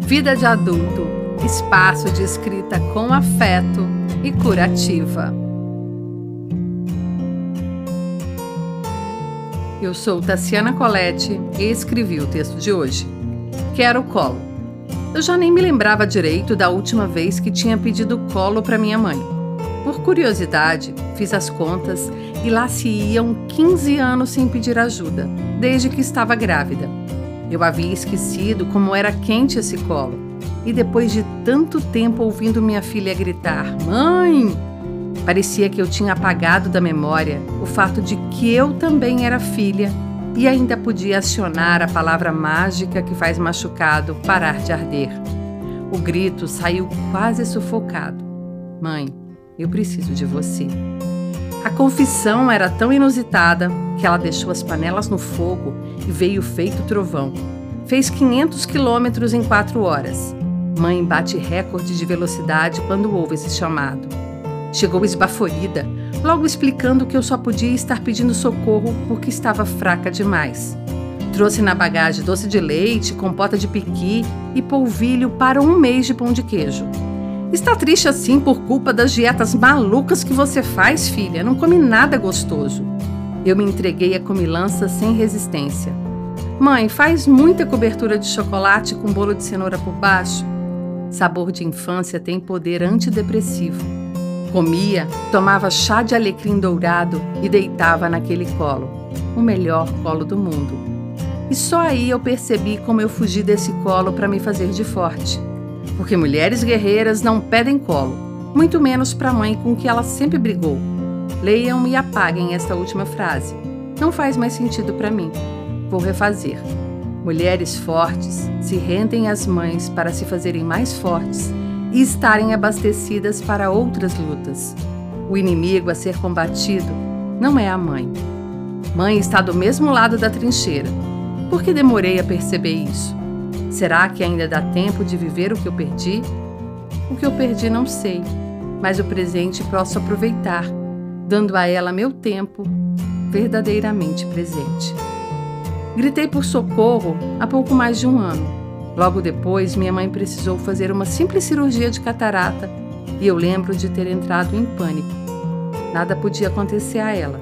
Vida de adulto, espaço de escrita com afeto e curativa. Eu sou Tassiana Colette e escrevi o texto de hoje. Quero colo. Eu já nem me lembrava direito da última vez que tinha pedido colo para minha mãe. Por curiosidade, fiz as contas e lá se iam 15 anos sem pedir ajuda, desde que estava grávida. Eu havia esquecido como era quente esse colo. E depois de tanto tempo ouvindo minha filha gritar: Mãe! Parecia que eu tinha apagado da memória o fato de que eu também era filha e ainda podia acionar a palavra mágica que faz machucado parar de arder. O grito saiu quase sufocado. Mãe, eu preciso de você. A confissão era tão inusitada que ela deixou as panelas no fogo e veio feito trovão. Fez 500 quilômetros em quatro horas. Mãe bate recorde de velocidade quando ouve esse chamado. Chegou esbaforida, logo explicando que eu só podia estar pedindo socorro porque estava fraca demais. Trouxe na bagagem doce de leite, compota de piqui e polvilho para um mês de pão de queijo. Está triste assim por culpa das dietas malucas que você faz, filha? Não come nada gostoso. Eu me entreguei à comilança sem resistência. Mãe, faz muita cobertura de chocolate com bolo de cenoura por baixo? Sabor de infância tem poder antidepressivo. Comia, tomava chá de alecrim dourado e deitava naquele colo, o melhor colo do mundo. E só aí eu percebi como eu fugi desse colo para me fazer de forte. Porque mulheres guerreiras não pedem colo, muito menos para a mãe com que ela sempre brigou. Leiam e apaguem esta última frase. Não faz mais sentido para mim. Vou refazer. Mulheres fortes se rendem às mães para se fazerem mais fortes e estarem abastecidas para outras lutas. O inimigo a ser combatido não é a mãe. Mãe está do mesmo lado da trincheira. Por que demorei a perceber isso? Será que ainda dá tempo de viver o que eu perdi? O que eu perdi não sei, mas o presente posso aproveitar, dando a ela meu tempo verdadeiramente presente. Gritei por socorro há pouco mais de um ano Logo depois, minha mãe precisou fazer uma simples cirurgia de catarata e eu lembro de ter entrado em pânico. Nada podia acontecer a ela.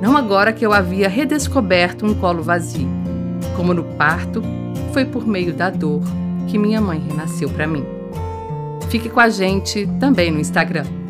Não agora que eu havia redescoberto um colo vazio. Como no parto, foi por meio da dor que minha mãe renasceu para mim. Fique com a gente também no Instagram.